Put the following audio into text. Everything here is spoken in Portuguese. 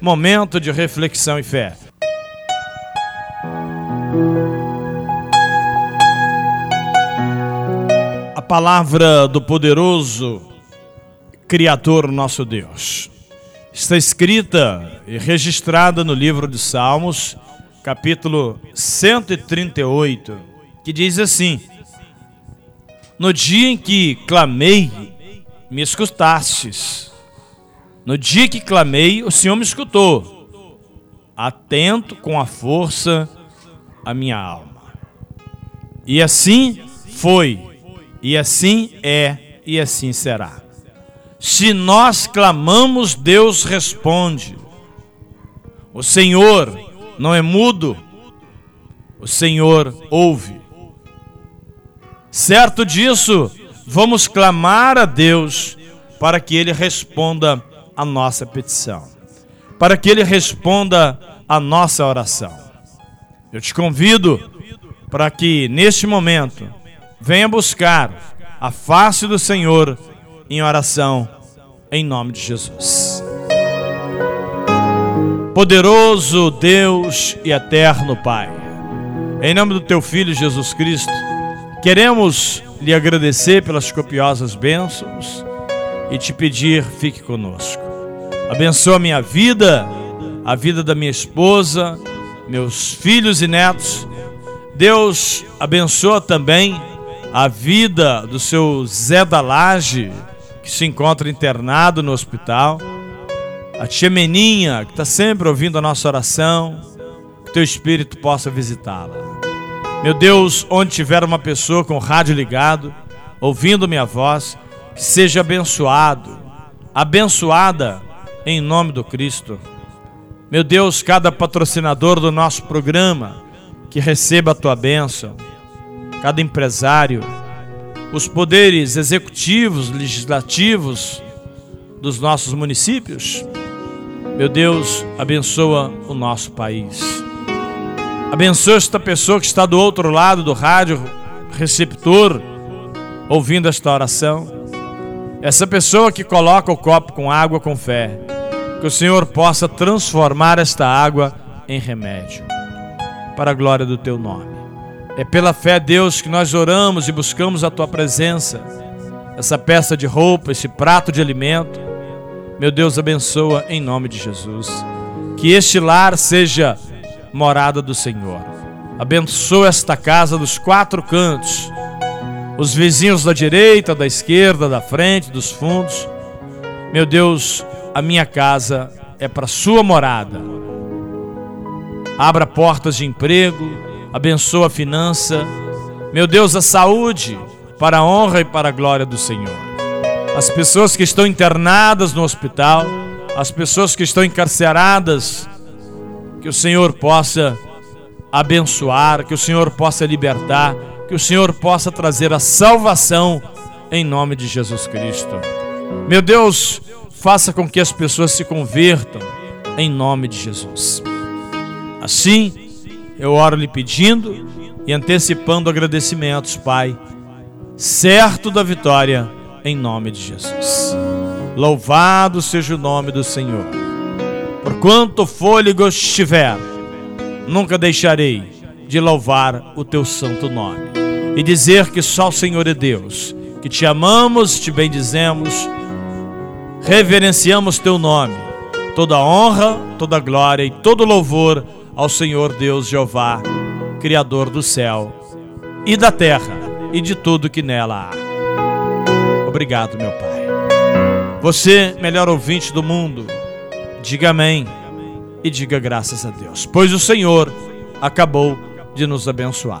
momento de reflexão e fé. A palavra do poderoso Criador nosso Deus está escrita e registrada no livro de Salmos, capítulo 138, que diz assim: No dia em que clamei, me escutastes. No dia que clamei, o Senhor me escutou. Atento com a força a minha alma. E assim foi, e assim é, e assim será. Se nós clamamos, Deus responde. O Senhor não é mudo, o Senhor ouve. Certo disso, vamos clamar a Deus para que Ele responda a nossa petição, para que Ele responda a nossa oração. Eu te convido para que neste momento venha buscar a face do Senhor em oração, em nome de Jesus. Poderoso Deus e eterno Pai, em nome do Teu Filho Jesus Cristo, queremos lhe agradecer pelas copiosas bênçãos e te pedir, fique conosco. Abençoa a minha vida, a vida da minha esposa, meus filhos e netos. Deus abençoa também a vida do seu Zé da Laje, que se encontra internado no hospital, a tia Meninha, que está sempre ouvindo a nossa oração, que teu espírito possa visitá-la. Meu Deus, onde tiver uma pessoa com o rádio ligado, ouvindo minha voz, que seja abençoado, abençoada em nome do Cristo. Meu Deus, cada patrocinador do nosso programa, que receba a tua bênção, cada empresário, os poderes executivos, legislativos dos nossos municípios. Meu Deus, abençoa o nosso país. Abençoa esta pessoa que está do outro lado do rádio receptor, ouvindo esta oração. Essa pessoa que coloca o copo com água com fé. Que o Senhor possa transformar esta água em remédio. Para a glória do teu nome. É pela fé, Deus, que nós oramos e buscamos a tua presença. Essa peça de roupa, esse prato de alimento. Meu Deus, abençoa em nome de Jesus. Que este lar seja morada do Senhor. Abençoa esta casa dos quatro cantos. Os vizinhos da direita, da esquerda, da frente, dos fundos. Meu Deus, a minha casa é para sua morada. Abra portas de emprego, abençoa a finança, meu Deus, a saúde, para a honra e para a glória do Senhor. As pessoas que estão internadas no hospital, as pessoas que estão encarceradas, que o Senhor possa abençoar, que o Senhor possa libertar, que o Senhor possa trazer a salvação em nome de Jesus Cristo. Meu Deus, faça com que as pessoas se convertam em nome de Jesus. Assim, eu oro lhe pedindo e antecipando agradecimentos, Pai, certo da vitória, em nome de Jesus. Louvado seja o nome do Senhor. Por quanto fôlego estiver, nunca deixarei de louvar o teu santo nome e dizer que só o Senhor é Deus, que te amamos, te bendizemos, reverenciamos teu nome. Toda honra, toda glória e todo louvor ao Senhor Deus Jeová, Criador do céu e da terra e de tudo que nela há. Obrigado, meu Pai. Você, melhor ouvinte do mundo, diga amém e diga graças a Deus, pois o Senhor acabou de nos abençoar.